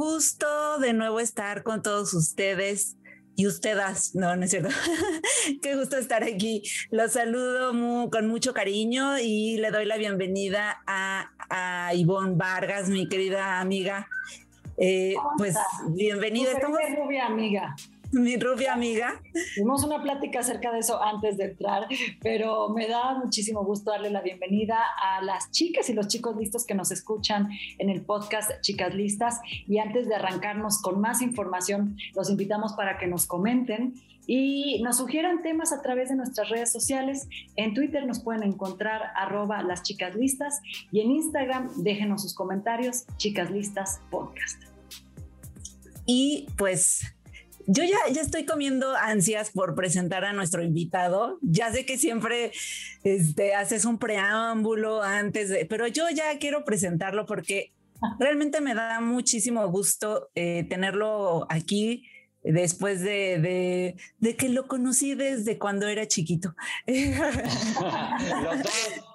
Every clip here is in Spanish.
Gusto de nuevo estar con todos ustedes y ustedes, no, no es cierto. Qué gusto estar aquí. Los saludo con mucho cariño y le doy la bienvenida a, a Ivonne Vargas, mi querida amiga. Eh, pues bienvenida. Estamos rubia amiga. mi rubia amiga. Tuvimos una plática acerca de eso antes de entrar, pero me da muchísimo gusto darle la bienvenida a las chicas y los chicos listos que nos escuchan en el podcast Chicas Listas. Y antes de arrancarnos con más información, los invitamos para que nos comenten y nos sugieran temas a través de nuestras redes sociales. En Twitter nos pueden encontrar arroba las chicas listas y en Instagram déjenos sus comentarios, chicas listas podcast. Y pues yo ya, ya estoy comiendo ansias por presentar a nuestro invitado. Ya sé que siempre este, haces un preámbulo antes de, pero yo ya quiero presentarlo porque realmente me da muchísimo gusto eh, tenerlo aquí después de, de, que lo conocí desde cuando era chiquito.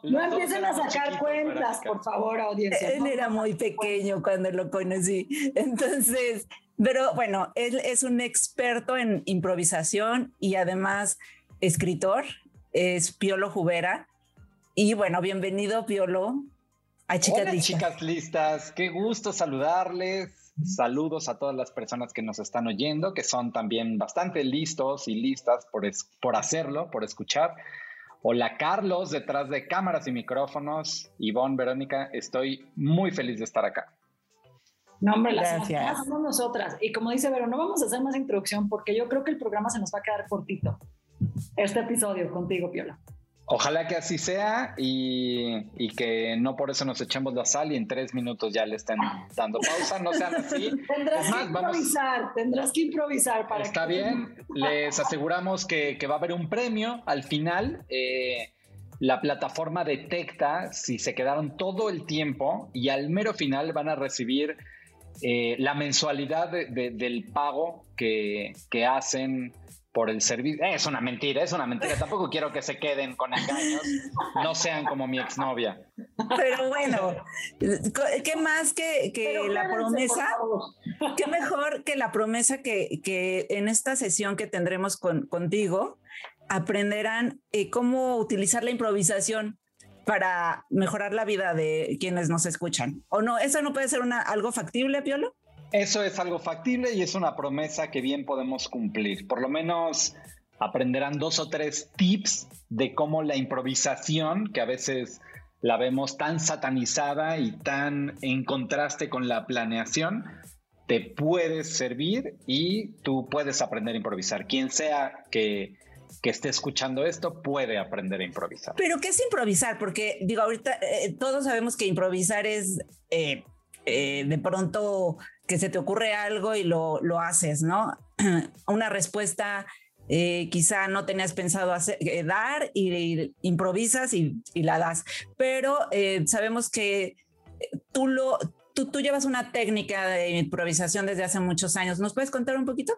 no empiecen a sacar cuentas, por favor, audiencia. Él era muy pequeño cuando lo conocí. Entonces, pero bueno, él es un experto en improvisación y además escritor, es Piolo Jubera. Y bueno, bienvenido Piolo a Chicas Hola, Listas. Chicas Listas, qué gusto saludarles. Saludos a todas las personas que nos están oyendo, que son también bastante listos y listas por, por hacerlo, por escuchar. Hola Carlos, detrás de cámaras y micrófonos. Ivonne, Verónica, estoy muy feliz de estar acá. No, hombre, las somos nosotras. Y como dice Vero, no vamos a hacer más introducción porque yo creo que el programa se nos va a quedar cortito. Este episodio contigo, Piola. Ojalá que así sea y, y, que no por eso nos echemos la sal y en tres minutos ya le estén dando pausa, no sean así. tendrás que improvisar, tendrás que improvisar para Está bien, les aseguramos que, que, va a haber un premio al final. Eh, la plataforma detecta si se quedaron todo el tiempo y al mero final van a recibir eh, la mensualidad del pago que, hacen por el servicio. Es una mentira, es una mentira. Tampoco quiero que se queden con engaños. No sean como mi exnovia. Pero bueno, ¿qué más que, la promesa? ¿Qué mejor que la promesa que, en esta sesión que tendremos contigo aprenderán eh, cómo utilizar la improvisación para mejorar la vida de quienes nos escuchan. ¿O no? ¿Eso no puede ser algo factible, Piolo? Eso es algo factible y es una promesa que bien podemos cumplir. Por lo menos aprenderán dos o tres tips de cómo la improvisación, que a veces la vemos tan satanizada y tan en contraste con la planeación, te puede servir y tú puedes aprender a improvisar. Quien sea que que esté escuchando esto puede aprender a improvisar. Pero ¿qué es improvisar? Porque digo, ahorita eh, todos sabemos que improvisar es eh, eh, de pronto que se te ocurre algo y lo, lo haces, ¿no? Una respuesta quizá no tenías pensado hacer, dar y, improvisas y, y, la das. Pero sabemos que tú, lo, tú, tú llevas una técnica de improvisación desde hace muchos años. ¿Nos puedes contar un poquito?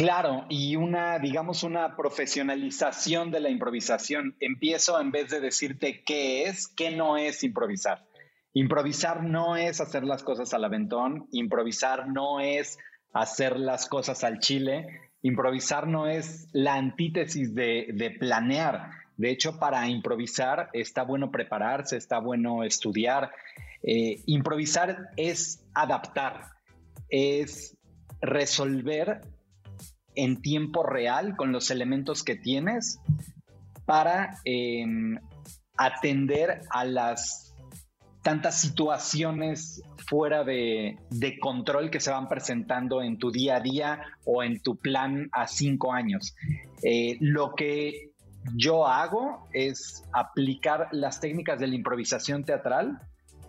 Claro, y una, digamos, una profesionalización de la improvisación. Empiezo en vez de decirte qué es, qué no es improvisar. Improvisar no es hacer las cosas al aventón, improvisar no es hacer las cosas al chile, improvisar no es la antítesis de, planear. De hecho, para improvisar está bueno prepararse, está bueno estudiar. Eh, improvisar es adaptar, es resolver en tiempo real con los elementos que tienes para em, atender a las tantas situaciones fuera de, control que se van presentando en tu día a día o en tu plan a cinco años. Eh, lo que yo hago es aplicar las técnicas de la improvisación teatral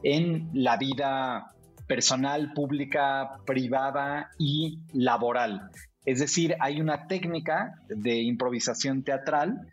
en la vida personal, pública, privada y laboral. Es decir, hay una técnica de improvisación teatral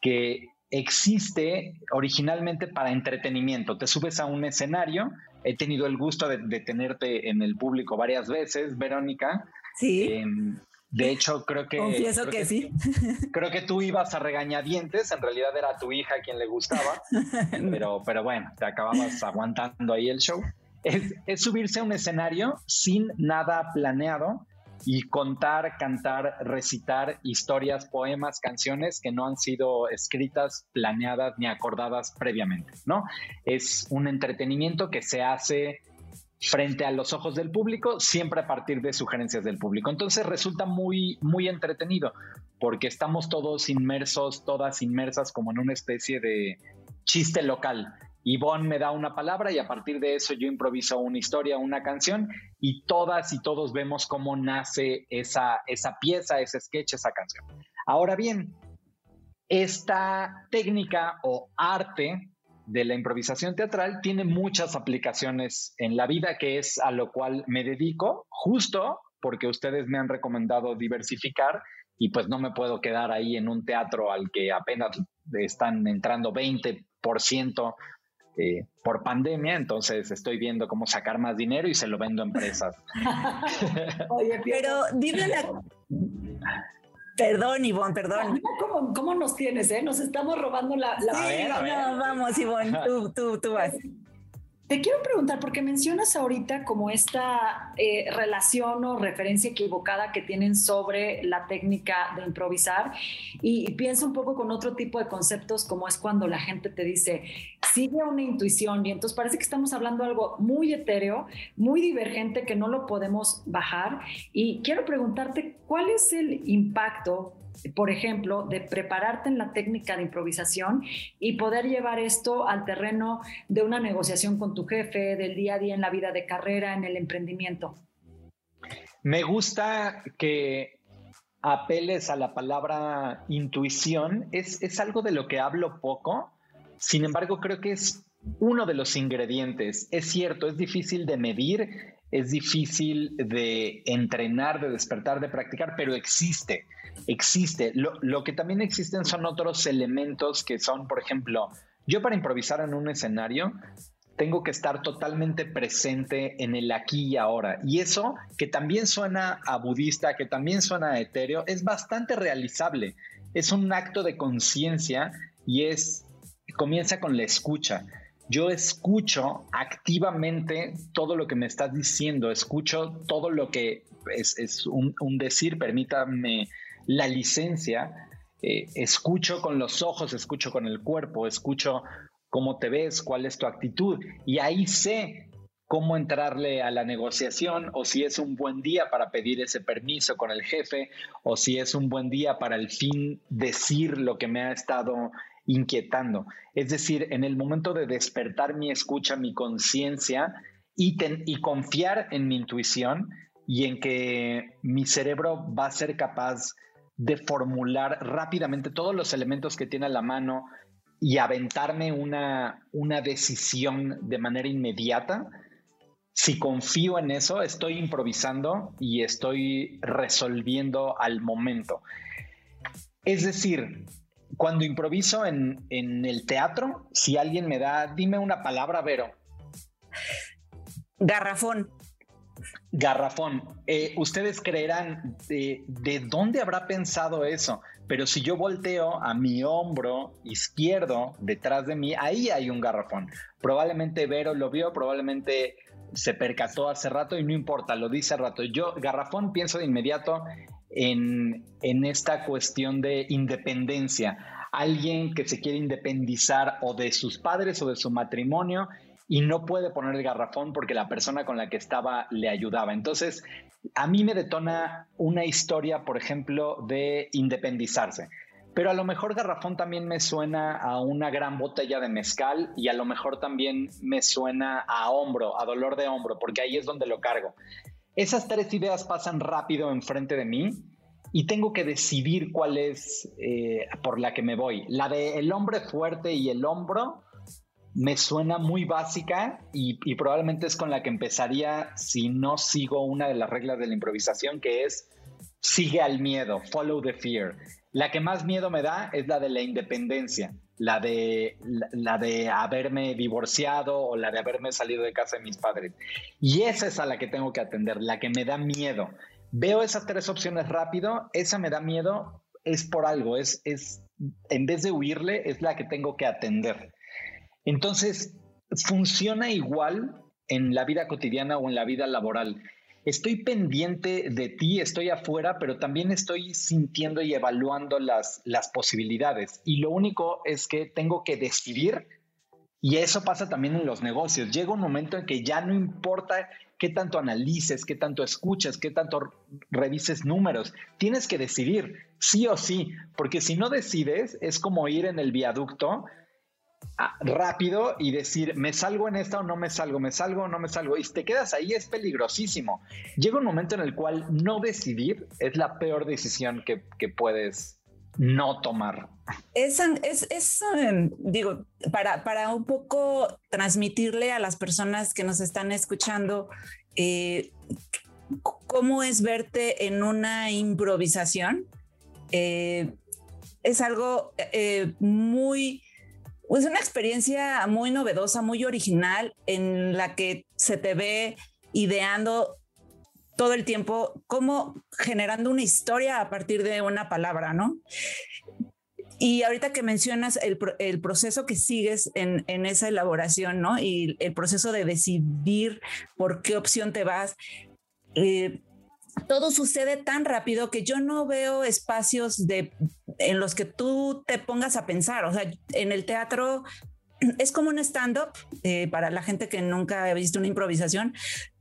que existe originalmente para entretenimiento. Te subes a un escenario, he tenido el gusto de, tenerte en el público varias veces, Verónica. Sí. Em, de hecho, creo que... Confieso que, sí. Creo que tú ibas a regañadientes, en realidad era tu hija quien le gustaba, pero, pero bueno, te acababas aguantando ahí el show. Es, es subirse a un escenario sin nada planeado y contar, cantar, recitar historias, poemas, canciones que no han sido escritas, planeadas ni acordadas previamente, ¿no? Es un entretenimiento que se hace frente a los ojos del público, siempre a partir de sugerencias del público. Entonces resulta muy, muy entretenido, porque estamos todos inmersos, todas inmersas como en una especie de chiste local. Yvonne me da una palabra y a partir de eso yo improviso una historia, una canción y todas y todos vemos cómo nace esa, esa pieza, ese sketch, esa canción. Ahora bien, esta técnica o arte de la improvisación teatral tiene muchas aplicaciones en la vida, que es a lo cual me dedico, justo porque ustedes me han recomendado diversificar y pues no me puedo quedar ahí en un teatro al que apenas están entrando 20% eh, por pandemia, entonces estoy viendo cómo sacar más dinero y se lo vendo a empresas. Oye, pero dime la... Perdón, Ivonne, perdón. ¿Cómo, ¿Cómo, nos tienes, eh? Nos estamos robando la... la... Sí, no, vamos, Ivonne, tú, tú, tú vas. Te quiero preguntar, porque mencionas ahorita como esta eh, relación o referencia equivocada que tienen sobre la técnica de improvisar y, pienso un poco con otro tipo de conceptos como es cuando la gente te dice, sigue una intuición y entonces parece que estamos hablando de algo muy etéreo, muy divergente que no lo podemos bajar y quiero preguntarte, ¿cuál es el impacto por ejemplo, de prepararte en la técnica de improvisación y poder llevar esto al terreno de una negociación con tu jefe, del día a día en la vida de carrera, en el emprendimiento? Me gusta que apeles a la palabra intuición. Es, es algo de lo que hablo poco, sin embargo creo que es uno de los ingredientes. Es cierto, es difícil de medir, es difícil de entrenar, de despertar, de practicar, pero existe existe. Lo, que también existen son otros elementos que son, por ejemplo, yo para improvisar en un escenario tengo que estar totalmente presente en el aquí y ahora. Y eso, que también suena a budista, que también suena a etéreo, es bastante realizable. Es un acto de conciencia y es, comienza con la escucha. Yo escucho activamente todo lo que me estás diciendo, escucho todo lo que es, un, decir, permítame la licencia, eh, escucho con los ojos, escucho con el cuerpo, escucho cómo te ves, cuál es tu actitud y ahí sé cómo entrarle a la negociación o si es un buen día para pedir ese permiso con el jefe o si es un buen día para al fin decir lo que me ha estado inquietando. Es decir, en el momento de despertar mi escucha, mi conciencia y, confiar en mi intuición y en que mi cerebro va a ser capaz de formular rápidamente todos los elementos que tiene a la mano y aventarme una, una decisión de manera inmediata, si confío en eso, estoy improvisando y estoy resolviendo al momento. Es decir, cuando improviso en, en, el teatro, si alguien me da, dime una palabra, Vero. Garrafón. Garrafón, eh, ustedes creerán de, dónde habrá pensado eso, pero si yo volteo a mi hombro izquierdo detrás de mí, ahí hay un garrafón. Probablemente Vero lo vio, probablemente se percató hace rato y no importa, lo dice rato. Yo, garrafón, pienso de inmediato en, esta cuestión de independencia. Alguien que se quiere independizar o de sus padres o de su matrimonio y no puede poner el garrafón porque la persona con la que estaba le ayudaba. Entonces, a mí me detona una historia, por ejemplo, de independizarse. Pero a lo mejor garrafón también me suena a una gran botella de mezcal y a lo mejor también me suena a hombro, a dolor de hombro, porque ahí es donde lo cargo. Esas tres ideas pasan rápido enfrente de mí y tengo que decidir cuál es eh, por la que me voy. La de el hombre fuerte y el hombro me suena muy básica y, y, probablemente es con la que empezaría si no sigo una de las reglas de la improvisación, que es sigue al miedo, follow the fear. La que más miedo me da es la de la independencia, la de, la, de haberme divorciado o la de haberme salido de casa de mis padres. Y esa es a la que tengo que atender, la que me da miedo. Veo esas tres opciones rápido, esa me da miedo, es por algo, es, es en vez de huirle, es la que tengo que atender. Entonces, funciona igual en la vida cotidiana o en la vida laboral estoy pendiente de ti, estoy afuera, pero también estoy sintiendo y evaluando las, posibilidades. Y lo único es que tengo que decidir, y eso pasa también en los negocios. Llega un momento en que ya no importa qué tanto analices, qué tanto escuches, qué tanto revises números. Tienes que decidir, sí o sí, porque si no decides, es como ir en el viaducto rápido y decir, me salgo en esta o no me salgo, me salgo o no me salgo. Y si te quedas ahí es peligrosísimo. Llega un momento en el cual no decidir es la peor decisión que, puedes no tomar. Es, es, em, digo, para, para un poco transmitirle a las personas que nos están escuchando eh, cómo es verte en una improvisación. Eh, es algo eh, muy es una experiencia muy novedosa, muy original, en la que se te ve ideando todo el tiempo, como generando una historia a partir de una palabra, ¿no? Y ahorita que mencionas el, proceso que sigues en, esa elaboración, ¿no? Y el proceso de decidir por qué opción te vas, eh, todo sucede tan rápido que yo no veo espacios de, en los que tú te pongas a pensar. O sea, en el teatro es como un stand-up eh, para la gente que nunca ha visto una improvisación,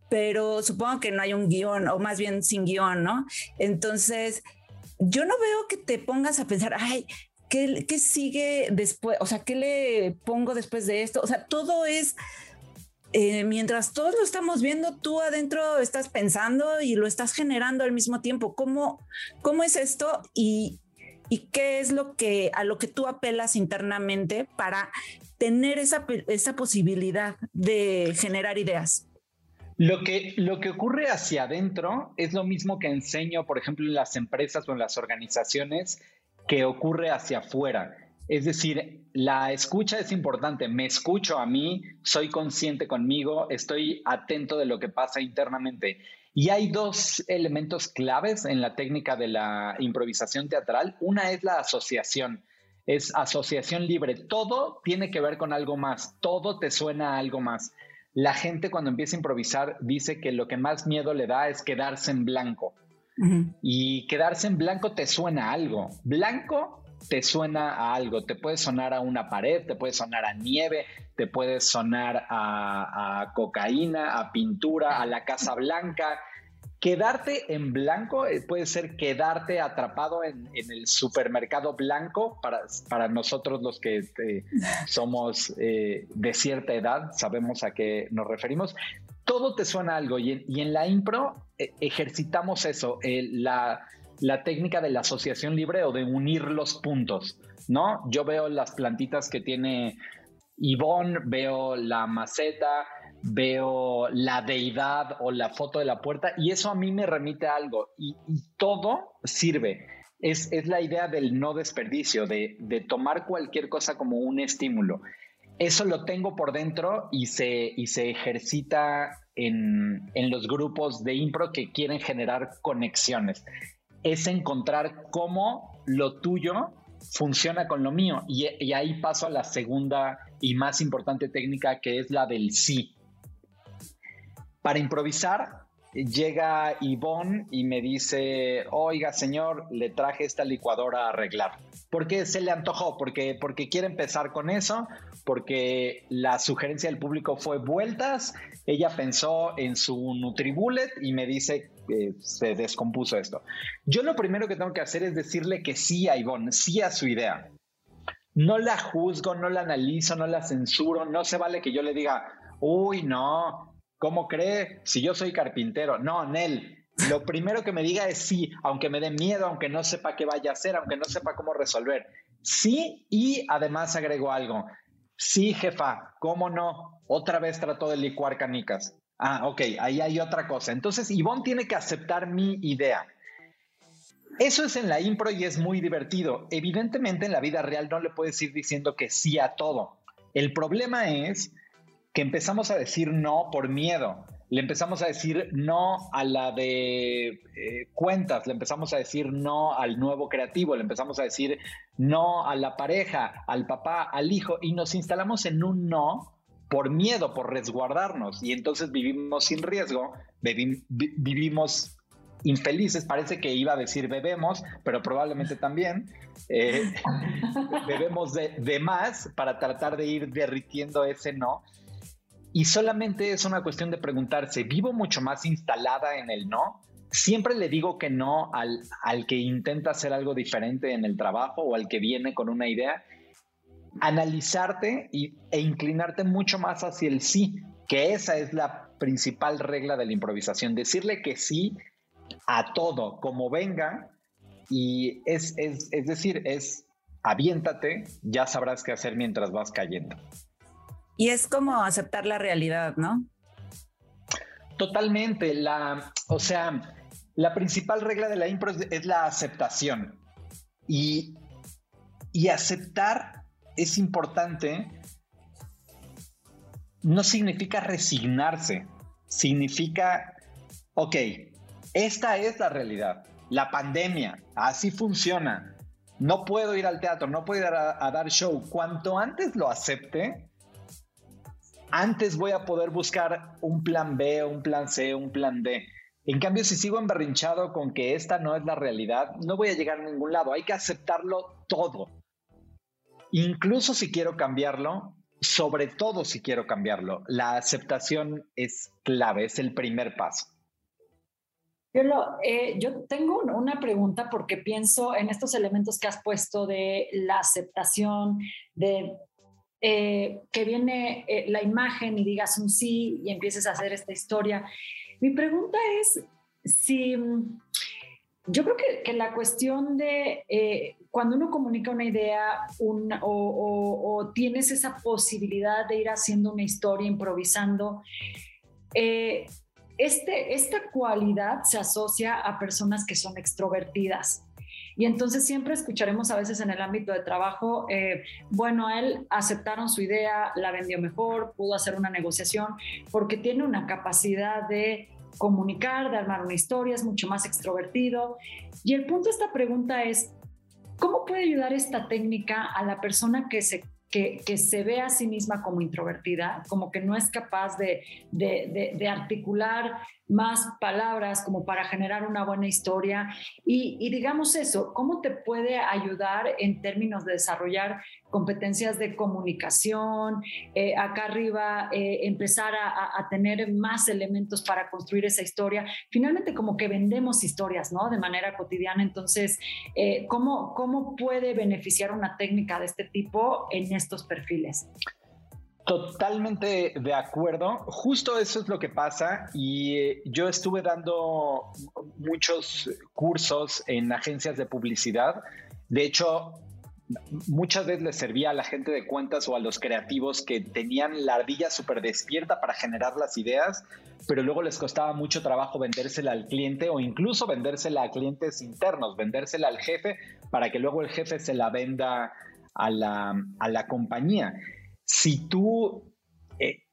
pero supongo que no hay un guion o más bien sin guion, ¿no? Entonces, yo no veo que te pongas a pensar, ay, ¿qué, qué sigue después? O sea, ¿qué le pongo después de esto? O sea, todo es eh, mientras todos lo estamos viendo, tú adentro estás pensando y lo estás generando al mismo tiempo. ¿Cómo, cómo es esto y, y qué es lo que a lo que tú apelas internamente para tener esa, esa posibilidad de generar ideas? Lo que, lo que ocurre hacia adentro es lo mismo que enseño, por ejemplo, en las empresas o en las organizaciones, que ocurre hacia afuera. Es decir, la escucha es importante. Me escucho a mí, soy consciente conmigo, estoy atento de lo que pasa internamente. Y hay dos elementos claves en la técnica de la improvisación teatral. Una es la asociación. Es asociación libre. Todo tiene que ver con algo más. Todo te suena a algo más. La gente cuando empieza a improvisar dice que lo que más miedo le da es quedarse en blanco. Y quedarse en blanco te suena a algo. Blanco te suena a algo, te puede sonar a una pared, te puede sonar a nieve, te puede sonar a, cocaína, a pintura, a la Casa Blanca. Quedarte en blanco eh, puede ser quedarte atrapado en, el supermercado blanco para, para nosotros los que eh, somos eh, de cierta edad, sabemos a qué nos referimos. Todo te suena a algo y en la impro ejercitamos eso, la la técnica de la asociación libre o de unir los puntos, ¿no? Yo veo las plantitas que tiene Yvonne, veo la maceta, veo la deidad o la foto de la puerta y eso a mí me remite a algo y, todo sirve. Es, la idea del no desperdicio, de, tomar cualquier cosa como un estímulo. Eso lo tengo por dentro y se, y se ejercita en, en los grupos de impro que quieren generar conexiones es encontrar cómo lo tuyo funciona con lo mío. Y, ahí paso a la segunda y más importante técnica que es la del sí. Para improvisar, llega Ivonne y me dice, oiga señor, le traje esta licuadora a arreglar. Porque se le antojó, porque, porque quiere empezar con eso, porque la sugerencia del público fue vueltas, ella pensó en su Nutribullet y me dice que se descompuso esto. Yo lo primero que tengo que hacer es decirle que sí a Ivonne, sí a su idea. No la juzgo, no la analizo, no la censuro, no se vale que yo le diga, uy, no, ¿Cómo cree? Si yo soy carpintero. No, Nel, Lo primero que me diga es sí, aunque me dé miedo, aunque no sepa qué vaya a hacer, aunque no sepa cómo resolver. Sí, y además agrego algo. Sí, jefa, ¿cómo no? Otra vez trató de licuar canicas. Ah, ok, ahí hay otra cosa. Entonces, Ivonne tiene que aceptar mi idea. Eso es en la impro y es muy divertido. Evidentemente en la vida real no le puedes ir diciendo que sí a todo. El problema es que empezamos a decir no por miedo. Le empezamos a decir no a la de eh, cuentas, le empezamos a decir no al nuevo creativo, le empezamos a decir no a la pareja, al papá, al hijo, y nos instalamos en un no por miedo, por resguardarnos. Y entonces vivimos sin riesgo, vivimos infelices, parece que iba a decir bebemos, pero probablemente también eh, bebemos de, de, más para tratar de ir derritiendo ese no. Y solamente es una cuestión de preguntarse, ¿vivo mucho más instalada en el no? Siempre le digo que no al, al que intenta hacer algo diferente en el trabajo o al que viene con una idea. Analizarte y, e inclinarte mucho más hacia el sí, que esa es la principal regla de la improvisación. Decirle que sí a todo, como venga, y es, es, es decir, es aviéntate, ya sabrás qué hacer mientras vas cayendo. Y es como aceptar la realidad, ¿no? Totalmente. La, o sea, la principal regla de la impro es, la aceptación. Y, y aceptar es importante. No significa resignarse. Significa, ok, esta es la realidad. La pandemia, así funciona. No puedo ir al teatro, no puedo ir a, dar show. Cuanto antes lo acepte, antes voy a poder buscar un plan B, un plan C, un plan D. En cambio, si sigo emberrinchado con que esta no es la realidad, no voy a llegar a ningún lado. Hay que aceptarlo todo. Incluso si quiero cambiarlo, sobre todo si quiero cambiarlo, la aceptación es clave, es el primer paso. Yo, eh, yo tengo una pregunta porque pienso en estos elementos que has puesto de la aceptación, de eh, que viene eh, la imagen y digas un sí y empieces a hacer esta historia. Mi pregunta es si yo creo que, la cuestión de cuando uno comunica una idea o, tienes esa posibilidad de ir haciendo una historia, improvisando, este, esta cualidad se asocia a personas que son extrovertidas. Y entonces siempre escucharemos a veces en el ámbito de trabajo, eh, bueno, él aceptaron su idea, la vendió mejor, pudo hacer una negociación, porque tiene una capacidad de comunicar, de armar una historia, es mucho más extrovertido. Y el punto de esta pregunta es, ¿cómo puede ayudar esta técnica a la persona que se que, se ve a sí misma como introvertida, como que no es capaz de, de, articular más palabras como para generar una buena historia. Y, digamos eso, ¿cómo te puede ayudar en términos de desarrollar competencias de comunicación, eh, acá arriba eh, empezar a, tener más elementos para construir esa historia. Finalmente como que vendemos historias, ¿no? De manera cotidiana. Entonces, eh, ¿cómo, ¿cómo puede beneficiar una técnica de este tipo en estos perfiles? Totalmente de acuerdo. Justo eso es lo que pasa y yo estuve dando muchos cursos en agencias de publicidad. De hecho, muchas veces les servía a la gente de cuentas o a los creativos que tenían la ardilla súper despierta para generar las ideas, pero luego les costaba mucho trabajo vendérsela al cliente o incluso vendérsela a clientes internos, vendérsela al jefe para que luego el jefe se la venda a la, a la compañía. Si tú eh,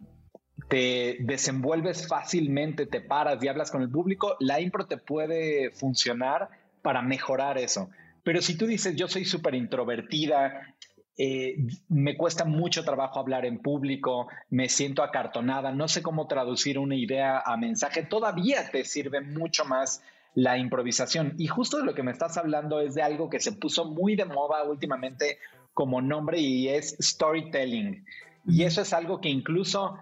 te desenvuelves fácilmente, te paras y hablas con el público, la impro te puede funcionar para mejorar eso. Pero si tú dices, yo soy súper introvertida, eh, me cuesta mucho trabajo hablar en público, me siento acartonada, no sé cómo traducir una idea a mensaje, todavía te sirve mucho más la improvisación. Y justo de lo que me estás hablando es de algo que se puso muy de moda últimamente como nombre y es storytelling. Y eso es algo que incluso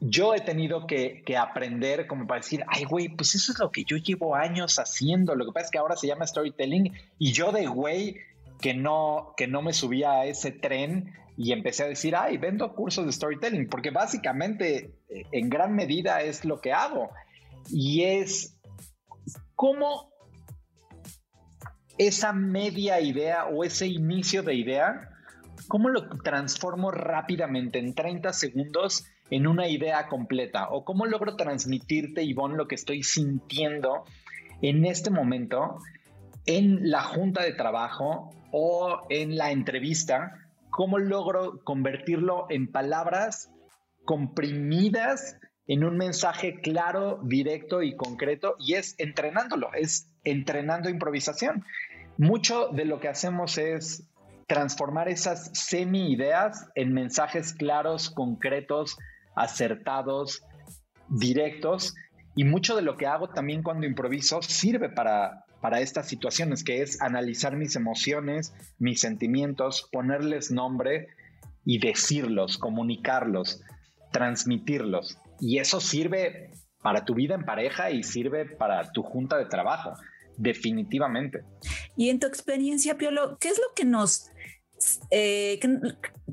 yo he tenido que, aprender como para decir, ay, güey, pues eso es lo que yo llevo años haciendo. Lo que pasa es que ahora se llama storytelling y yo de güey que no, que no me subía a ese tren y empecé a decir, ay, vendo cursos de storytelling, porque básicamente eh, en gran medida es lo que hago. Y es, ¿cómo esa media idea o ese inicio de idea, cómo lo transformo rápidamente en 30 segundos en una idea completa? ¿O cómo logro transmitirte, Ivonne, lo que estoy sintiendo en este momento en la junta de trabajo o en la entrevista? ¿Cómo logro convertirlo en palabras comprimidas en un mensaje claro, directo y concreto? Y es entrenándolo, es entrenando improvisación. Mucho de lo que hacemos es transformar esas semi-ideas en mensajes claros, concretos, acertados, directos. Y mucho de lo que hago también cuando improviso sirve para, para estas situaciones, que es analizar mis emociones, mis sentimientos, ponerles nombre y decirlos, comunicarlos, transmitirlos. Y eso sirve para tu vida en pareja y sirve para tu junta de trabajo, definitivamente. Y en tu experiencia, Piolo, ¿qué es lo que nos, eh,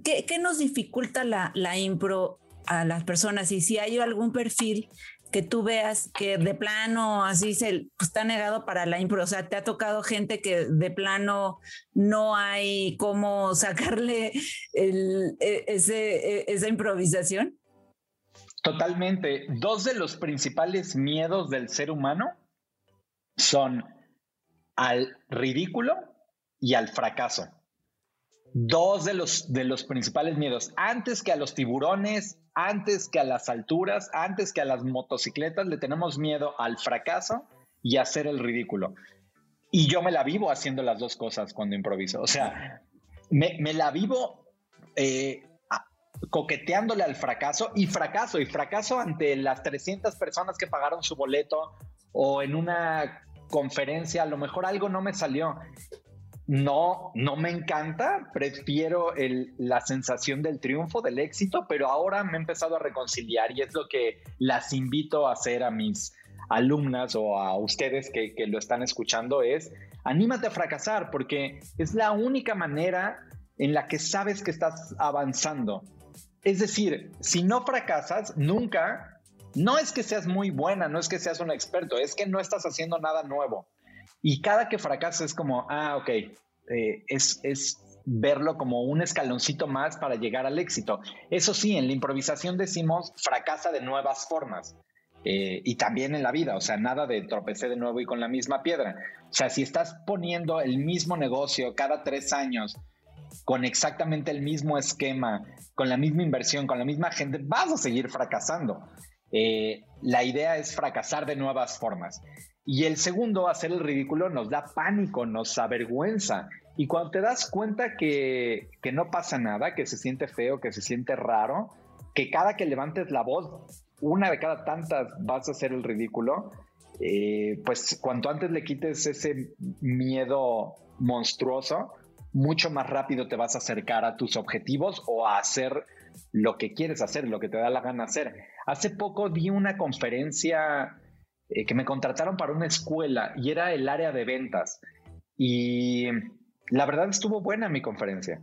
qué, nos dificulta la, la impro a las personas y si hay algún perfil que tú veas que de plano así se pues, está negado para la impro, o sea, te ha tocado gente que de plano no hay cómo sacarle el, e, ese, e, esa improvisación. Totalmente. Dos de los principales miedos del ser humano son al ridículo y al fracaso dos de los, de los principales miedos. Antes que a los tiburones, antes que a las alturas, antes que a las motocicletas, le tenemos miedo al fracaso y a hacer el ridículo. Y yo me la vivo haciendo las dos cosas cuando improviso. O sea, me, la vivo eh, coqueteándole al fracaso y fracaso, y fracaso ante las 300 personas que pagaron su boleto o en una conferencia, a lo mejor algo no me salió no, no me encanta, prefiero la sensación del triunfo, del éxito, pero ahora me he empezado a reconciliar y es lo que las invito a hacer a mis alumnas o a ustedes que, que lo están escuchando, es anímate a fracasar porque es la única manera en la que sabes que estás avanzando. Es decir, si no fracasas, nunca, no es que seas muy buena, no es que seas un experto, es que no estás haciendo nada nuevo. Y cada que fracasa es como, ah, ok, eh, es, es verlo como un escaloncito más para llegar al éxito. Eso sí, en la improvisación decimos fracasa de nuevas formas. Eh, y también en la vida, o sea, nada de tropecé de nuevo y con la misma piedra. O sea, si estás poniendo el mismo negocio cada tres años, con exactamente el mismo esquema, con la misma inversión, con la misma gente, vas a seguir fracasando. Eh, la idea es fracasar de nuevas formas. Y el segundo, hacer el ridículo, nos da pánico, nos avergüenza. Y cuando te das cuenta que, no pasa nada, que se siente feo, que se siente raro, que cada que levantes la voz, una de cada tantas vas a hacer el ridículo, eh, pues cuanto antes le quites ese miedo monstruoso, mucho más rápido te vas a acercar a tus objetivos o a hacer lo que quieres hacer, lo que te da la gana hacer. Hace poco di una conferencia eh, que me contrataron para una escuela y era el área de ventas. Y la verdad estuvo buena mi conferencia.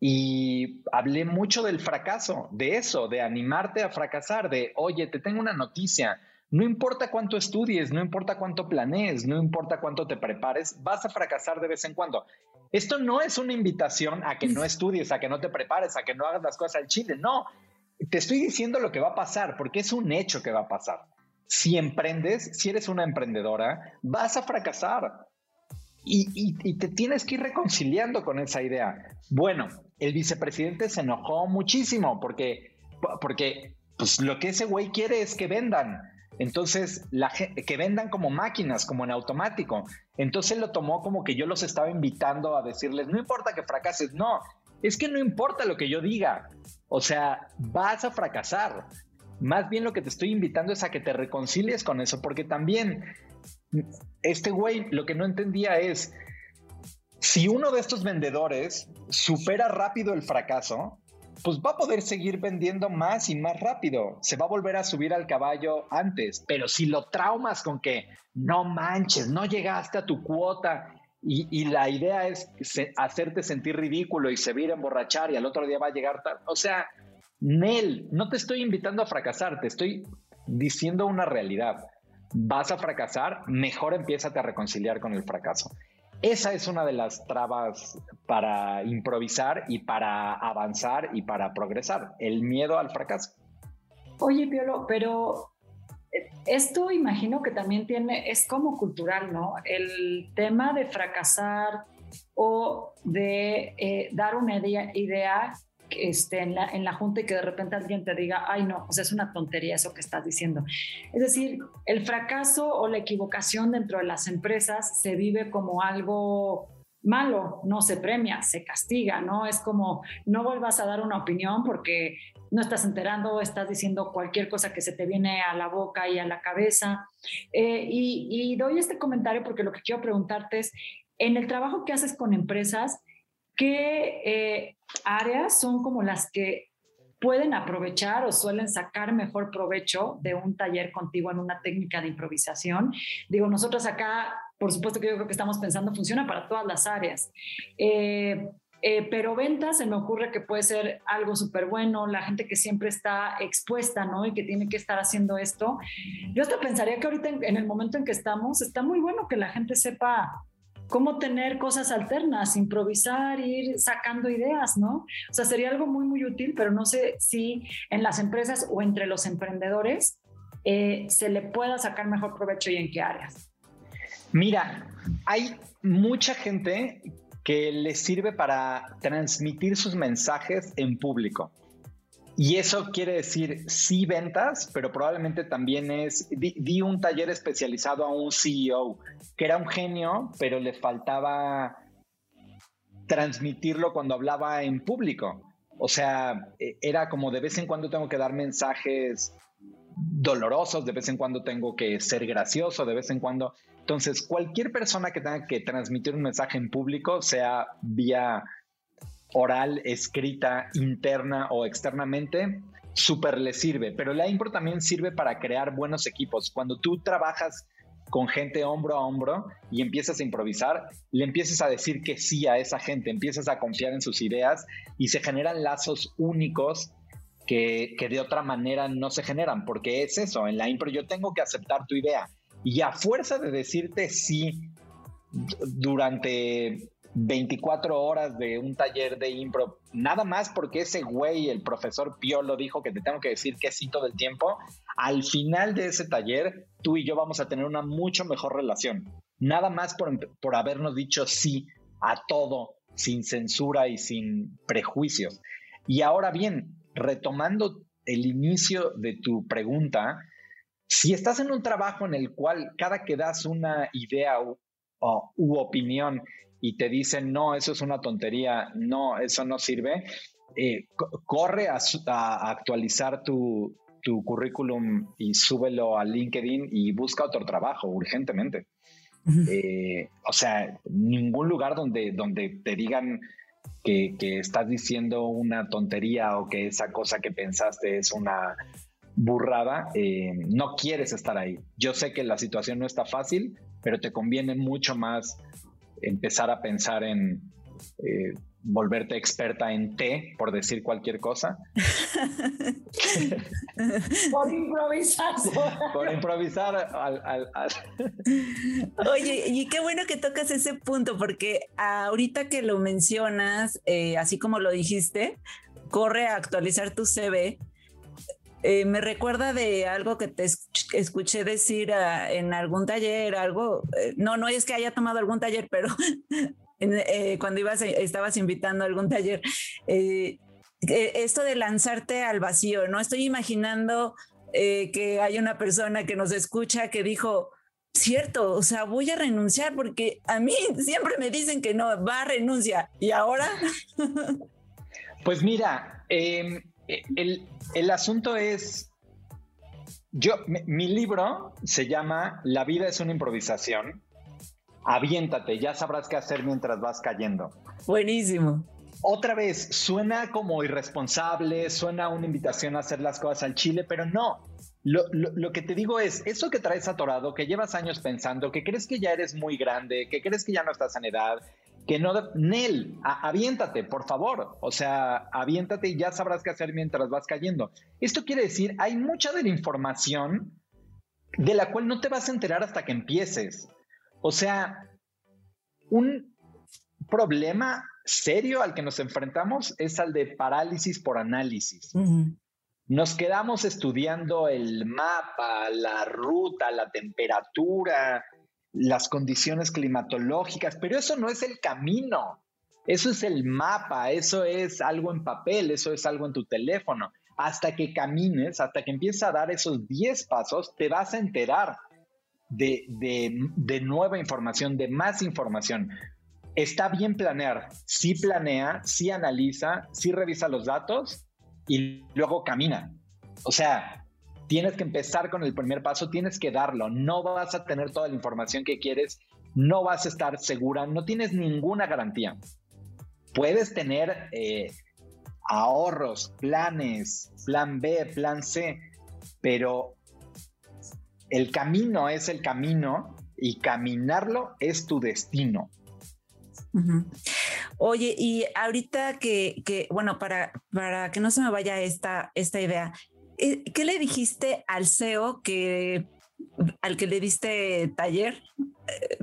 Y hablé mucho del fracaso, de eso, de animarte a fracasar, de, oye, te tengo una noticia, no importa cuánto estudies, no importa cuánto planees, no importa cuánto te prepares, vas a fracasar de vez en cuando. Esto no es una invitación a que no estudies, a que no te prepares, a que no hagas las cosas al chile, no. Te estoy diciendo lo que va a pasar, porque es un hecho que va a pasar si emprendes, si eres una emprendedora, vas a fracasar. Y, te tienes que ir reconciliando con esa idea. Bueno, el vicepresidente se enojó muchísimo porque, porque pues, lo que ese güey quiere es que vendan. Entonces, la, que vendan como máquinas, como en automático. Entonces lo tomó como que yo los estaba invitando a decirles, no importa que fracases, no, es que no importa lo que yo diga. O sea, vas a fracasar. Más bien lo que te estoy invitando es a que te reconcilies con eso, porque también este güey lo que no entendía es, si uno de estos vendedores supera rápido el fracaso, pues va a poder seguir vendiendo más y más rápido. Se va a volver a subir al caballo antes. Pero si lo traumas con que no manches, no llegaste a tu cuota y, la idea es hacerte sentir ridículo y se a emborrachar y al otro día va a llegar tarde. O sea, Nel, no te estoy invitando a fracasar, te estoy diciendo una realidad. vas a fracasar, mejor empieza a reconciliar con el fracaso. Esa es una de las trabas para improvisar y para avanzar y para progresar, el miedo al fracaso. Oye, Piolo, pero esto imagino que también tiene, es como cultural, ¿no? El tema de fracasar o de eh, dar una idea este, en, la, en junta y que de repente alguien te diga, ay no, o sea, es una tontería eso que estás diciendo. Es decir, el fracaso o la equivocación dentro de las empresas se vive como algo malo, no se premia, se castiga, ¿no? Es como no vuelvas a dar una opinión porque no estás enterando, estás diciendo cualquier cosa que se te viene a la boca y a la cabeza. Eh, y, y, doy este comentario porque lo que quiero preguntarte es, en el trabajo que haces con empresas, ¿qué eh, áreas son como las que pueden aprovechar o suelen sacar mejor provecho de un taller contigo en una técnica de improvisación. Digo, nosotros acá, por supuesto que yo creo que estamos pensando, funciona para todas las áreas. Eh, eh, pero ventas se me ocurre que puede ser algo súper bueno, la gente que siempre está expuesta, ¿no? Y que tiene que estar haciendo esto. Yo hasta pensaría que ahorita en el momento en que estamos, está muy bueno que la gente sepa cómo tener cosas alternas, improvisar, ir sacando ideas, ¿no? O sea, sería algo muy, muy útil, pero no sé si en las empresas o entre los emprendedores eh, se le pueda sacar mejor provecho y en qué áreas. Mira, hay mucha gente que le sirve para transmitir sus mensajes en público. Y eso quiere decir sí ventas, pero probablemente también es, di, un taller especializado a un CEO, que era un genio, pero le faltaba transmitirlo cuando hablaba en público. O sea, e, era como de vez en cuando tengo que dar mensajes dolorosos, de vez en cuando tengo que ser gracioso, de vez en cuando. Entonces, cualquier persona que tenga que transmitir un mensaje en público, sea vía oral, escrita, interna o externamente, súper le sirve. Pero la impro también sirve para crear buenos equipos. Cuando tú trabajas con gente hombro a hombro y empiezas a improvisar, le empiezas a decir que sí a esa gente, empiezas a confiar en sus ideas y se generan lazos únicos que, que de otra manera no se generan, porque es eso, en la impro yo tengo que aceptar tu idea y a fuerza de decirte sí durante 24 horas de un taller de impro, nada más porque ese güey, el profesor Piolo, dijo que te tengo que decir que sí todo el tiempo, al final de ese taller, tú y yo vamos a tener una mucho mejor relación. Nada más por, por habernos dicho sí a todo, sin censura y sin prejuicios. Y ahora bien, retomando el inicio de tu pregunta, si estás en un trabajo en el cual cada que das una idea u, u opinión y te dicen, no, eso es una tontería, no, eso no sirve, eh, corre a, actualizar tu, currículum y súbelo a LinkedIn y busca otro trabajo urgentemente. Eh, o sea, ningún lugar donde, donde te digan que, estás diciendo una tontería o que esa cosa que pensaste es una burrada, eh, no quieres estar ahí. Yo sé que la situación no está fácil, pero te conviene mucho más empezar a pensar en eh, volverte experta en té, por decir cualquier cosa. por improvisar. por improvisar. Oye, y qué bueno que tocas ese punto, porque ahorita que lo mencionas, eh, así como lo dijiste, corre a actualizar tu CV eh, me recuerda de algo que te escuché decir ah, en algún taller, algo, eh, no, no es que haya tomado algún taller, pero eh, cuando ibas, estabas invitando a algún taller, esto de lanzarte al vacío, ¿no? Estoy imaginando que hay una persona que nos escucha que dijo, cierto, o sea, voy a renunciar porque a mí siempre me dicen que no, va a renuncia. ¿Y ahora? pues mira, eh, el, el asunto es, yo, mi, libro se llama La vida es una improvisación. Aviéntate, ya sabrás qué hacer mientras vas cayendo. Buenísimo. Otra vez, suena como irresponsable, suena una invitación a hacer las cosas al chile, pero no. Lo, lo, que te digo es, eso que traes atorado, que llevas años pensando, que crees que ya eres muy grande, que crees que ya no estás en edad, que no, Nel, aviéntate, por favor. O sea, aviéntate y ya sabrás qué hacer mientras vas cayendo. Esto quiere decir, hay mucha de la información de la cual no te vas a enterar hasta que empieces. O sea, un problema serio al que nos enfrentamos es al de parálisis por análisis. Nos quedamos estudiando el mapa, la ruta, la temperatura, las condiciones climatológicas, pero eso no es el camino. Eso es el mapa, eso es algo en papel, eso es algo en tu teléfono. Hasta que camines, hasta que empieces a dar esos 10 pasos, te vas a enterar de, de, nueva información, de más información. Está bien planear, sí planea, sí analiza, sí revisa los datos y luego camina. O sea, tienes que empezar con el primer paso, tienes que darlo. No vas a tener toda la información que quieres, no vas a estar segura, no tienes ninguna garantía. Puedes tener eh, ahorros, planes, plan B, plan C, pero el camino es el camino y caminarlo es tu destino. Oye, y ahorita que, que, bueno, para, para que no se me vaya esta, esta idea, ¿qué le dijiste al CEO que al que le diste taller? Eh,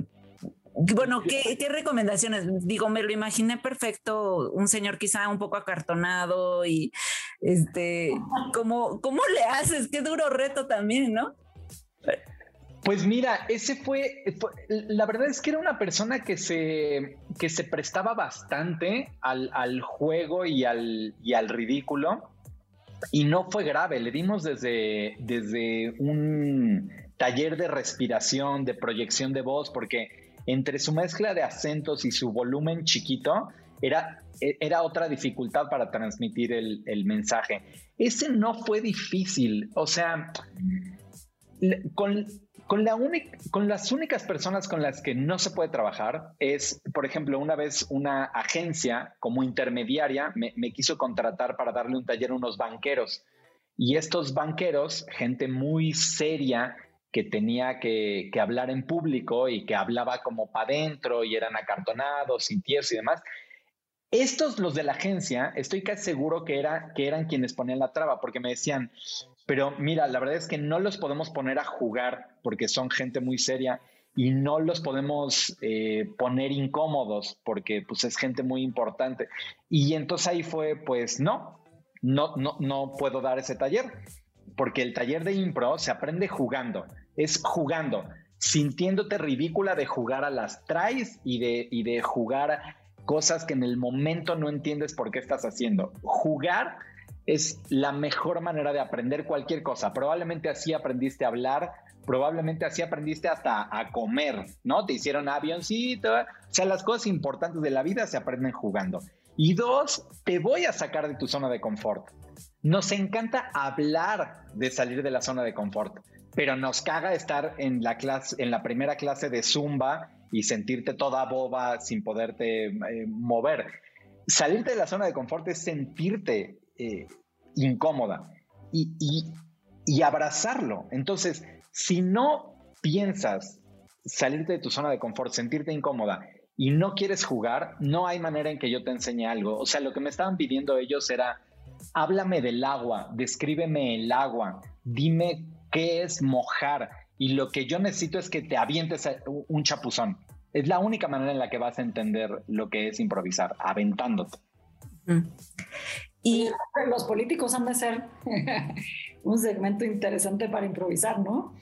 bueno, ¿qué, recomendaciones? Digo, me lo imaginé perfecto, un señor quizá un poco acartonado y este, ¿cómo, cómo le haces? Qué duro reto también, ¿no? Pues mira, ese fue, la verdad es que era una persona que se, que se prestaba bastante al, al juego y al, y al ridículo y no fue grave, le dimos desde, desde un taller de respiración, de proyección de voz, porque entre su mezcla de acentos y su volumen chiquito, era, era otra dificultad para transmitir el, el mensaje. Ese no fue difícil, o sea, con, con, la con las únicas personas con las que no se puede trabajar es, por ejemplo, una vez una agencia como intermediaria me, quiso contratar para darle un taller a unos banqueros. Y estos banqueros, gente muy seria, que tenía que, hablar en público y que hablaba como para adentro y eran acartonados, sin tierras y demás. Estos, los de la agencia, estoy casi seguro que, era, que eran quienes ponían la traba, porque me decían, pero mira, la verdad es que no los podemos poner a jugar porque son gente muy seria y no los podemos eh, poner incómodos porque pues es gente muy importante. Y entonces ahí fue, pues no, no, no, no puedo dar ese taller porque el taller de impro se aprende jugando, es jugando, sintiéndote ridícula de jugar a las tries y de, y de jugar cosas que en el momento no entiendes por qué estás haciendo. Jugar es la mejor manera de aprender cualquier cosa. Probablemente así aprendiste a hablar, probablemente así aprendiste hasta a comer, ¿no? Te hicieron avioncito. O sea, las cosas importantes de la vida se aprenden jugando. Y dos, te voy a sacar de tu zona de confort. Nos encanta hablar de salir de la zona de confort, pero nos caga estar en la clase, en la primera clase de Zumba y sentirte toda boba sin poderte eh, mover. Salirte de la zona de confort es sentirte eh, incómoda y, abrazarlo. Entonces, si no piensas salirte de tu zona de confort, sentirte incómoda y no quieres jugar, no hay manera en que yo te enseñe algo. O sea, lo que me estaban pidiendo ellos era, háblame del agua, descríbeme el agua, dime qué es mojar. Y lo que yo necesito es que te avientes un chapuzón. Es la única manera en la que vas a entender lo que es improvisar, aventándote. Y los políticos han de ser un segmento interesante para improvisar, ¿no?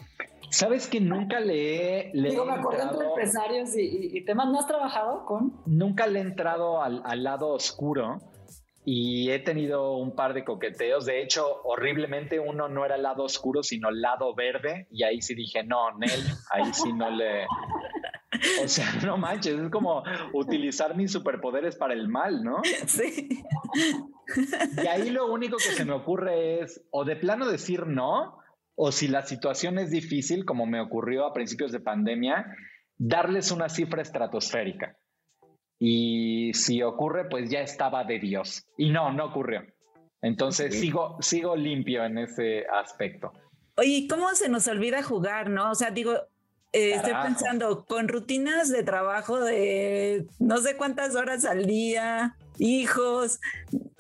Sabes que nunca le he. Digo, me acuerdo entre empresarios y, temas. ¿No has trabajado con? Nunca le he entrado al, al, lado oscuro y he tenido un par de coqueteos. De hecho, horriblemente uno no era el lado oscuro, sino el lado verde. Y ahí sí dije, no, Nel, ahí sí no le. O sea, no manches, es como utilizar mis superpoderes para el mal, ¿no? Sí. Y ahí lo único que se me ocurre es o de plano decir no, o si la situación es difícil, como me ocurrió a principios de pandemia, darles una cifra estratosférica. Y si ocurre, pues ya estaba de Dios. Y no, no ocurrió. Entonces sigo, sigo limpio en ese aspecto. Oye, ¿cómo se nos olvida jugar, no? O sea, digo, eh, estoy pensando, con rutinas de trabajo de no sé cuántas horas al día, hijos,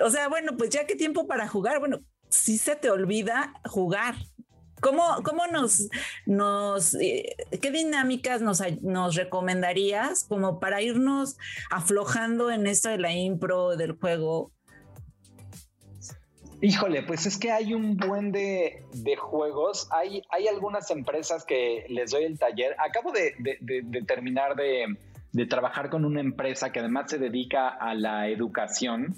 o sea, bueno, pues ya qué tiempo para jugar, bueno, si se te olvida jugar. ¿Cómo, cómo nos, nos eh, qué dinámicas nos, nos recomendarías como para irnos aflojando en esto de la impro, del juego? Híjole, pues es que hay un buen de, juegos. Hay, hay algunas empresas que les doy el taller. Acabo de, terminar de, trabajar con una empresa que además se dedica a la educación,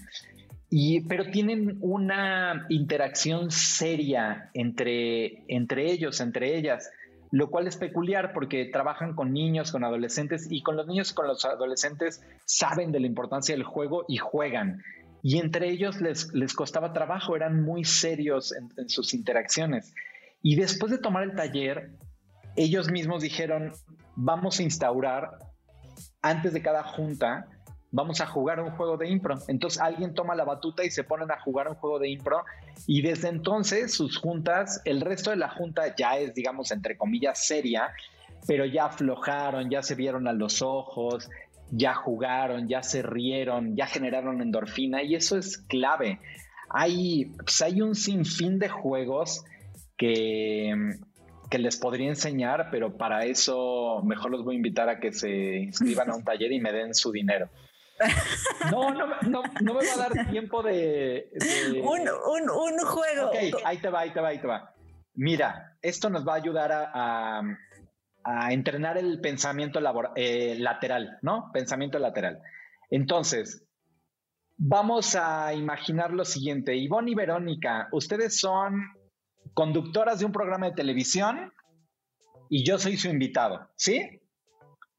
y, pero tienen una interacción seria entre, entre ellos, entre ellas, lo cual es peculiar porque trabajan con niños, con adolescentes, y con los niños y con los adolescentes saben de la importancia del juego y juegan y entre ellos les, les costaba trabajo, eran muy serios en, sus interacciones. Y después de tomar el taller, ellos mismos dijeron, vamos a instaurar, antes de cada junta, vamos a jugar un juego de impro. Entonces alguien toma la batuta y se ponen a jugar un juego de impro y desde entonces sus juntas, el resto de la junta ya es, digamos, entre comillas, seria, pero ya aflojaron, ya se vieron a los ojos, ya jugaron, ya se rieron, ya generaron endorfina y eso es clave. Hay, pues, hay un sinfín de juegos que, que les podría enseñar, pero para eso mejor los voy a invitar a que se inscriban a un taller y me den su dinero. No, no, no, no me va a dar tiempo de... Un, un, un, juego. Ok, ahí te va, ahí te va, ahí te va. Mira, esto nos va a ayudar a a entrenar el pensamiento eh, lateral, ¿no? Pensamiento lateral. Entonces, vamos a imaginar lo siguiente. Ivonne y Verónica, ustedes son conductoras de un programa de televisión y yo soy su invitado, ¿sí?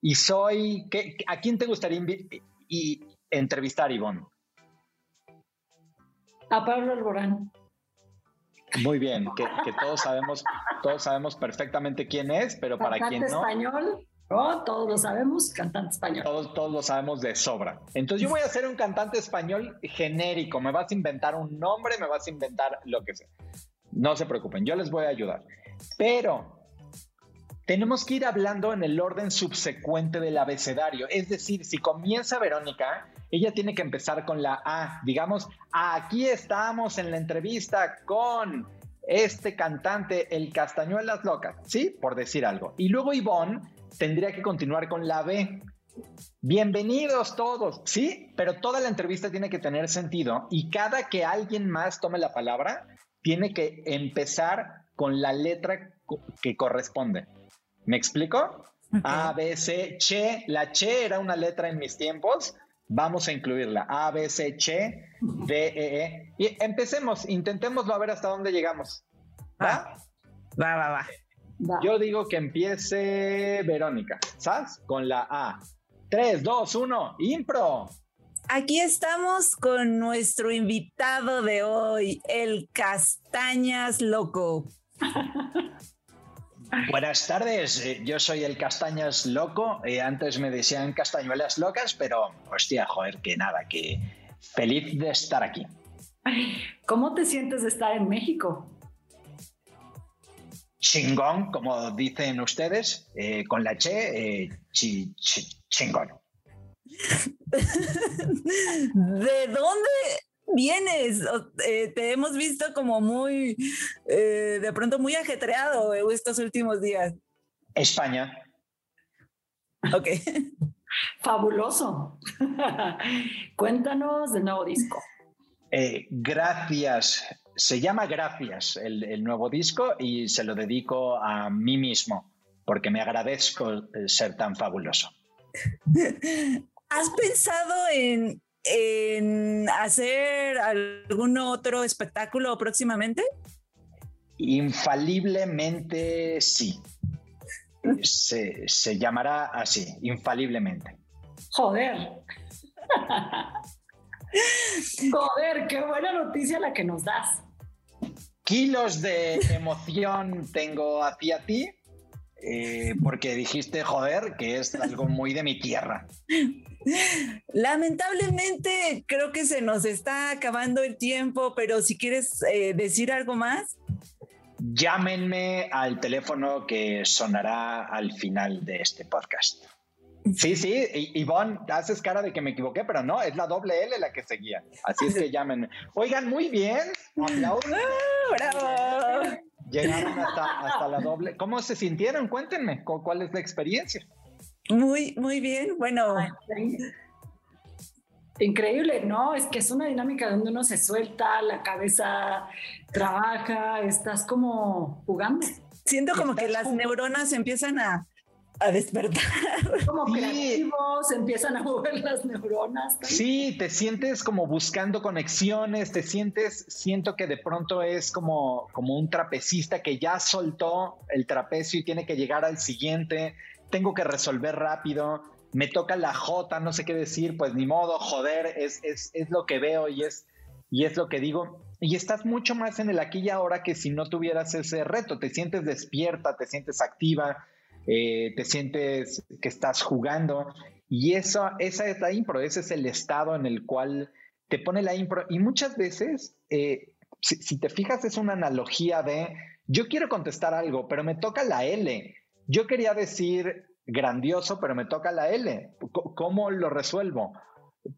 Y soy, ¿a quién te gustaría y, entrevistar, Ivonne? A Pablo Alborán. Muy bien, que, todos sabemos, todos sabemos perfectamente quién es, pero para quien no. español, oh, todos lo sabemos, cantante español. Todos, todos lo sabemos de sobra. Entonces yo voy a ser un cantante español genérico. Me vas a inventar un nombre, me vas a inventar lo que sea. No se preocupen, yo les voy a ayudar. Pero tenemos que ir hablando en el orden subsecuente del abecedario. Es decir, si comienza Verónica, ella tiene que empezar con la A. Digamos, aquí estamos en la entrevista con este cantante, el Castañuelas Locas, ¿sí? Por decir algo. Y luego Ivonne tendría que continuar con la B. Bienvenidos todos, ¿sí? Pero toda la entrevista tiene que tener sentido y cada que alguien más tome la palabra, tiene que empezar con la letra que corresponde. ¿Me explico? A, B, C, Che. La Che era una letra en mis tiempos. Vamos a incluirla. A, B, C, Che, D, E, E. Y empecemos, intentémoslo a ver hasta dónde llegamos. ¿Va? Va, va, va. Yo digo que empiece Verónica, ¿sabes? Con la A. 3, 2, 1, impro. Aquí estamos con nuestro invitado de hoy, el Castañas Loco. Buenas tardes, eh, yo soy el Castañas Loco. Eh, antes me decían castañuelas locas, pero hostia, joder, que nada, que feliz de estar aquí. ¿Cómo te sientes de estar en México? Chingón, como dicen ustedes, eh, con la che, chingón. ¿De dónde vienes? Eh, te hemos visto como muy, eh, de pronto muy ajetreado estos últimos días. España. Ok. Fabuloso. Cuéntanos del nuevo disco. Eh, gracias. Se llama Gracias el, nuevo disco y se lo dedico a mí mismo porque me agradezco ser tan fabuloso. ¿Has pensado en en hacer algún otro espectáculo próximamente? Infaliblemente sí. Se, se llamará así, infaliblemente. Joder. Joder, qué buena noticia la que nos das. Kilos de emoción tengo hacia ti eh, porque dijiste, joder, que es algo muy de mi tierra. Lamentablemente creo que se nos está acabando el tiempo, pero si quieres eh, decir algo más. Llámenme al teléfono que sonará al final de este podcast. Sí, sí, Ivonne, haces cara de que me equivoqué, pero no, es la doble L la que seguía. Así es que llámenme. Oigan, muy bien. ¡Bravo! llegaron hasta, la doble. ¿Cómo se sintieron? Cuéntenme, ¿cuál es la experiencia? Muy, muy bien. Bueno. Increíble, ¿no? Es que es una dinámica donde uno se suelta, la cabeza trabaja, estás como jugando. Siento como que las neuronas empiezan a, a despertar. Como creativos, empiezan a mover las neuronas. Sí, te sientes como buscando conexiones, te sientes, siento que de pronto es como, como un trapecista que ya soltó el trapecio y tiene que llegar al siguiente, tengo que resolver rápido, me toca la J, no sé qué decir, pues ni modo, joder, es, es, es lo que veo y es, y es lo que digo. Y estás mucho más en el aquí y ahora que si no tuvieras ese reto, te sientes despierta, te sientes activa eh, te sientes que estás jugando. Y eso, esa es la impro, ese es el estado en el cual te pone la impro. Y muchas veces, eh, si, te fijas, es una analogía de, yo quiero contestar algo, pero me toca la L. Yo quería decir grandioso, pero me toca la L. ¿Cómo lo resuelvo?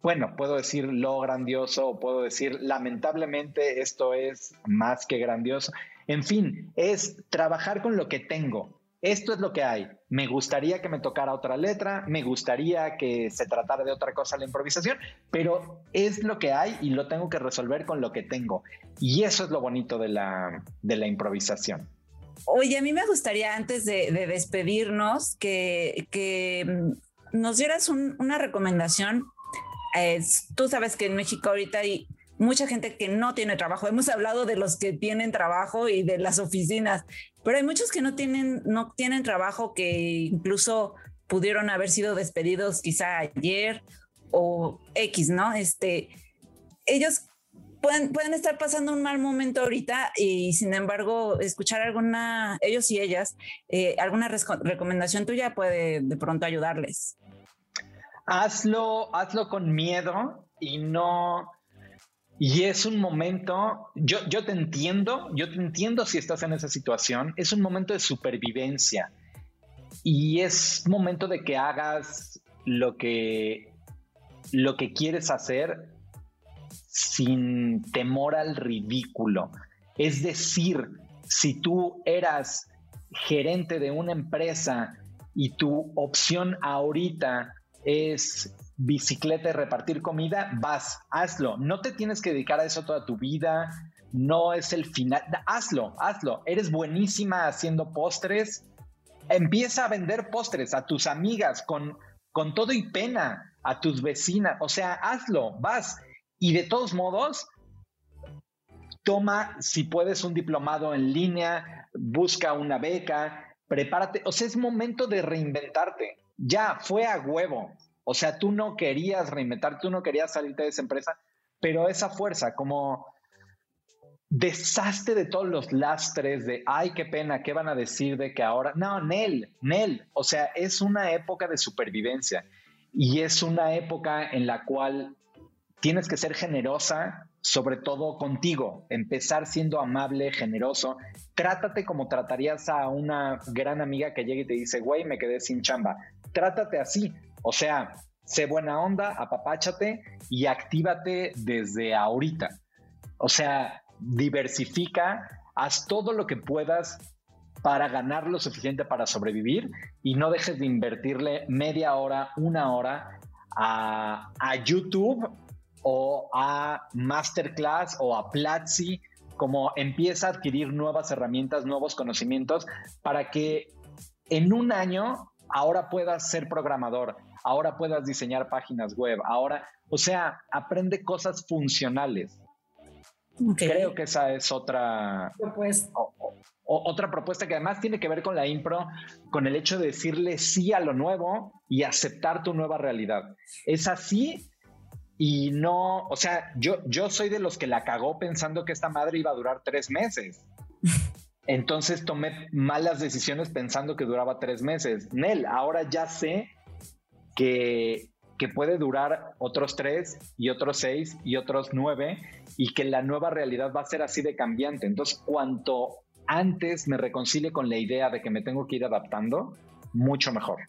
Bueno, puedo decir lo grandioso o puedo decir lamentablemente esto es más que grandioso. En fin, es trabajar con lo que tengo esto es lo que hay. Me gustaría que me tocara otra letra, me gustaría que se tratara de otra cosa la improvisación, pero es lo que hay y lo tengo que resolver con lo que tengo. Y eso es lo bonito de la, de la improvisación. Oye, a mí me gustaría antes de, despedirnos que, mm, nos dieras una recomendación. tú sabes que en México ahorita hay mucha gente que no tiene trabajo. Hemos hablado de los que tienen trabajo y de las oficinas, pero hay muchos que no tienen, no tienen trabajo que incluso pudieron haber sido despedidos quizá ayer o X, ¿no? Este, ellos pueden, pueden estar pasando un mal momento ahorita y sin embargo escuchar alguna, ellos y ellas, eh, alguna recomendación tuya puede de pronto ayudarles. Hazlo, hazlo con miedo y no, y es un momento, yo, yo te entiendo, yo te entiendo si estás en esa situación, es un momento de supervivencia y es momento de que hagas lo que, lo que quieres hacer sin temor al ridículo. Es decir, si tú eras gerente de una empresa y tu opción ahorita es bicicleta y repartir comida, vas, hazlo. No te tienes que dedicar a eso toda tu vida. No es el final. Hazlo, hazlo. Eres buenísima haciendo postres. Empieza a vender postres a tus amigas con, con todo y pena, a tus vecinas. O sea, hazlo, vas. Y de todos modos, toma, si puedes, un diplomado en línea, busca una beca, prepárate. O sea, es momento de reinventarte. Ya, fue a huevo. O sea, tú no querías reinventar, tú no querías salirte de esa empresa, pero esa fuerza, como deshazte de todos los lastres de, ay, qué pena, ¿qué van a decir de que ahora? No, Nel, Nel, o sea, es una época de supervivencia y es una época en la cual tienes que ser generosa, sobre todo contigo, empezar siendo amable, generoso. Trátate como tratarías a una gran amiga que llega y te dice, güey, me quedé sin chamba. Trátate así, o sea, sé buena onda, apapáchate y actívate desde ahorita. O sea, diversifica, haz todo lo que puedas para ganar lo suficiente para sobrevivir y no dejes de invertirle media hora, una hora a, YouTube o a Masterclass o a Platzi, como empieza a adquirir nuevas herramientas, nuevos conocimientos para que en un año ahora puedas ser programador, ahora puedas diseñar páginas web, ahora, o sea, aprende cosas funcionales. Creo que esa es otra propuesta. otra propuesta que además tiene que ver con la impro, con el hecho de decirle sí a lo nuevo y aceptar tu nueva realidad. Es así y no, o sea, yo, yo soy de los que la cagó pensando que esta madre iba a durar tres meses. Entonces tomé malas decisiones pensando que duraba tres meses. Nel, ahora ya sé que, puede durar otros tres y otros seis y otros nueve y que la nueva realidad va a ser así de cambiante. Entonces, cuanto antes me reconcilie con la idea de que me tengo que ir adaptando, mucho mejor.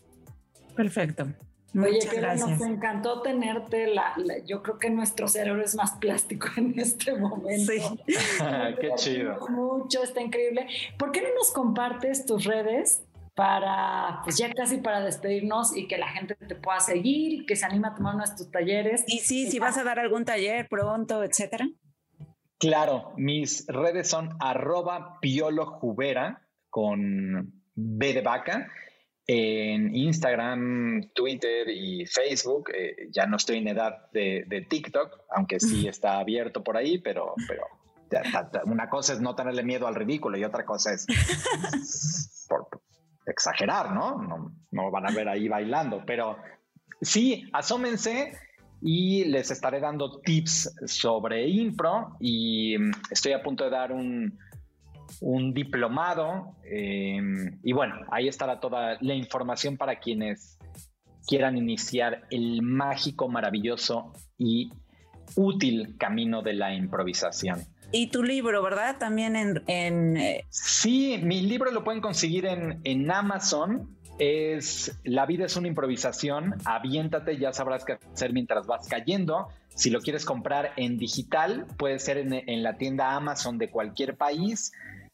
Perfecto. Oye, pero nos encantó tenerte. La, yo creo que nuestro cerebro es más plástico en este momento. Sí. Qué chido. Mucho, está increíble. ¿Por qué no nos compartes tus redes para, pues ya casi para despedirnos y que la gente te pueda seguir y que se anime a tomar nuestros talleres? Y sí, si vas a dar algún taller pronto, etcétera. Claro, mis redes son arroba piolojubera con B de vaca en Instagram, Twitter y Facebook. Eh, ya no estoy en edad de, TikTok, aunque sí está abierto por ahí, pero, pero una cosa es no tenerle miedo al ridículo y otra cosa es por exagerar, ¿no? ¿no? No van a ver ahí bailando, pero sí, asómense y les estaré dando tips sobre impro y mm, estoy a punto de dar un, un diplomado. Em, y bueno, ahí estará toda la información para quienes quieran iniciar el mágico, maravilloso y útil camino de la improvisación. Y tu libro, ¿verdad? También en... Eh, sí, mi libro lo pueden conseguir en, en Amazon. Es La vida es una improvisación, aviéntate, ya sabrás qué hacer mientras vas cayendo. Si lo quieres comprar en digital, puede ser en, en la tienda Amazon de cualquier país.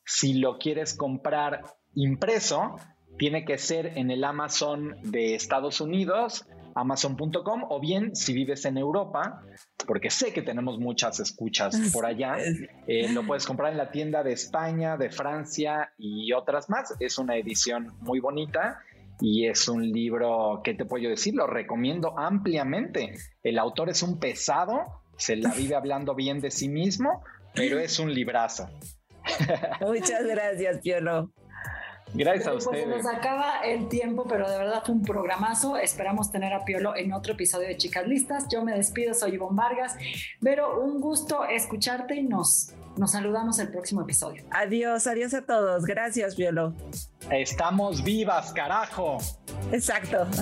Si lo quieres comprar impreso, tiene que ser en el Amazon de Estados Unidos, amazon.com, o bien si vives en Europa, porque sé que tenemos muchas escuchas por allá, eh, lo puedes comprar en la tienda de España, de Francia y otras más. Es una edición muy bonita y es un libro que te puedo decir, lo recomiendo ampliamente. El autor es un pesado, se la vive hablando bien de sí mismo, pero es un librazo. Muchas gracias, Piolo, Gracias a pues, ustedes. Pues nos acaba el tiempo, pero de verdad fue un programazo. Esperamos tener a Piolo en otro episodio de Chicas Listas. Yo me despido, soy Ivonne Vargas, pero un gusto escucharte y nos, nos saludamos el próximo episodio. Adiós, adiós a todos. Gracias, Piolo. Estamos vivas, carajo. Exacto.